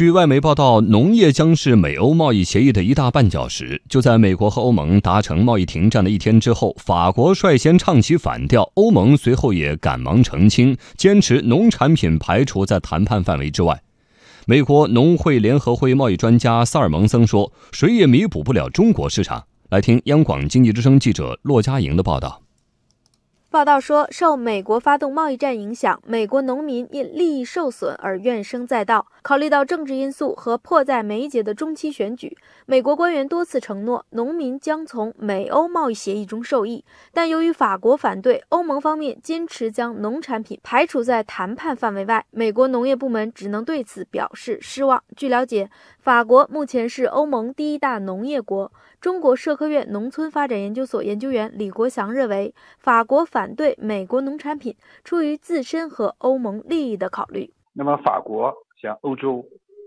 据外媒报道，农业将是美欧贸易协议的一大绊脚石。就在美国和欧盟达成贸易停战的一天之后，法国率先唱起反调，欧盟随后也赶忙澄清，坚持农产品排除在谈判范围之外。美国农会联合会贸易专家萨尔蒙森说：“谁也弥补不了中国市场。”来听央广经济之声记者骆佳莹的报道。报道说，受美国发动贸易战影响，美国农民因利益受损而怨声载道。考虑到政治因素和迫在眉睫的中期选举，美国官员多次承诺农民将从美欧贸易协议中受益。但由于法国反对，欧盟方面坚持将农产品排除在谈判范围外，美国农业部门只能对此表示失望。据了解，法国目前是欧盟第一大农业国。中国社科院农村发展研究所研究员李国祥认为，法国反反对美国农产品出于自身和欧盟利益的考虑。那么，法国像欧洲，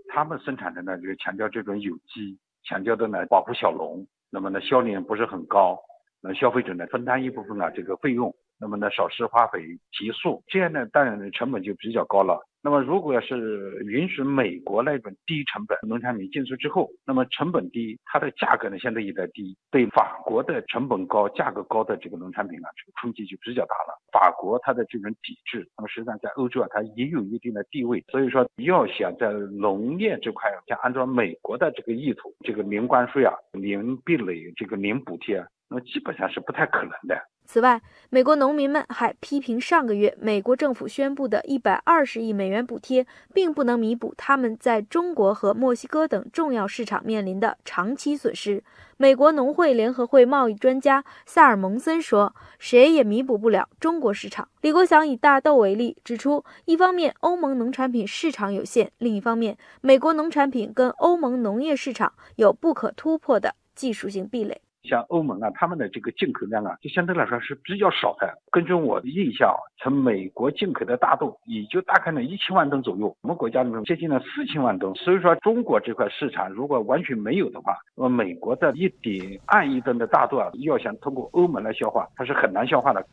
他们生产的呢，就是强调这种有机，强调的呢保护小龙，那么呢销量不是很高，那消费者呢分担一部分啊这个费用，那么呢少施化肥提速，这样呢当然呢成本就比较高了。那么，如果要是允许美国那种低成本农产品进出之后，那么成本低，它的价格呢相对也在低，对法国的成本高、价格高的这个农产品啊，这个冲击就比较大了。法国它的这种抵制，那么实际上在欧洲啊，它也有一定的地位。所以说，要想在农业这块，想按照美国的这个意图，这个零关税啊、零壁垒、这个零补贴，那基本上是不太可能的。此外，美国农民们还批评上个月美国政府宣布的一百二十亿美元补贴，并不能弥补他们在中国和墨西哥等重要市场面临的长期损失。美国农会联合会贸易专家萨尔蒙森说：“谁也弥补不了中国市场。”李国祥以大豆为例，指出，一方面欧盟农产品市场有限，另一方面美国农产品跟欧盟农业市场有不可突破的技术性壁垒。像欧盟啊，他们的这个进口量啊，就相对来说是比较少的。根据我的印象，从美国进口的大豆也就大概呢一千万吨左右，我们国家里面接近了四千万吨。所以说，中国这块市场如果完全没有的话，那么美国的一点二亿吨的大豆啊，要想通过欧盟来消化，它是很难消化的。